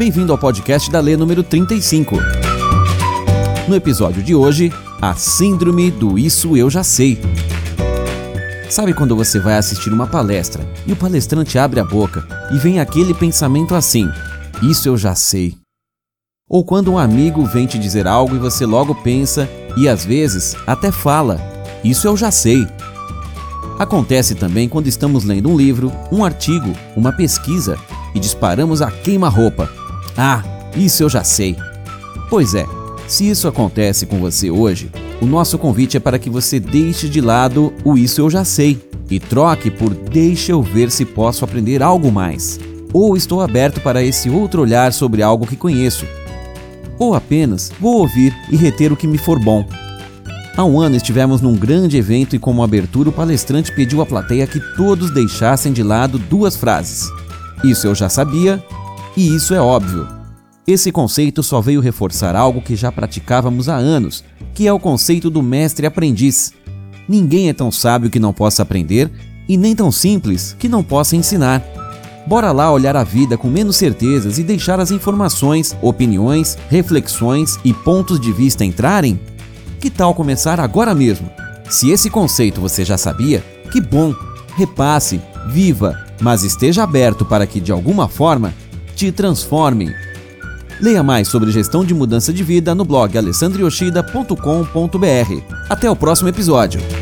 Bem-vindo ao podcast da Lê número 35. No episódio de hoje, a Síndrome do Isso Eu Já Sei. Sabe quando você vai assistir uma palestra e o palestrante abre a boca e vem aquele pensamento assim: Isso eu já sei. Ou quando um amigo vem te dizer algo e você logo pensa e às vezes até fala: Isso eu já sei. Acontece também quando estamos lendo um livro, um artigo, uma pesquisa e disparamos a queima-roupa. Ah, isso eu já sei. Pois é, se isso acontece com você hoje, o nosso convite é para que você deixe de lado o isso eu já sei e troque por deixa eu ver se posso aprender algo mais. Ou estou aberto para esse outro olhar sobre algo que conheço. Ou apenas vou ouvir e reter o que me for bom. Há um ano estivemos num grande evento e, como abertura, o palestrante pediu à plateia que todos deixassem de lado duas frases: Isso eu já sabia e isso é óbvio. Esse conceito só veio reforçar algo que já praticávamos há anos, que é o conceito do mestre-aprendiz. Ninguém é tão sábio que não possa aprender e nem tão simples que não possa ensinar. Bora lá olhar a vida com menos certezas e deixar as informações, opiniões, reflexões e pontos de vista entrarem? Que tal começar agora mesmo? Se esse conceito você já sabia, que bom! Repasse, viva, mas esteja aberto para que de alguma forma te transforme. Leia mais sobre gestão de mudança de vida no blog alessandrioshida.com.br. Até o próximo episódio.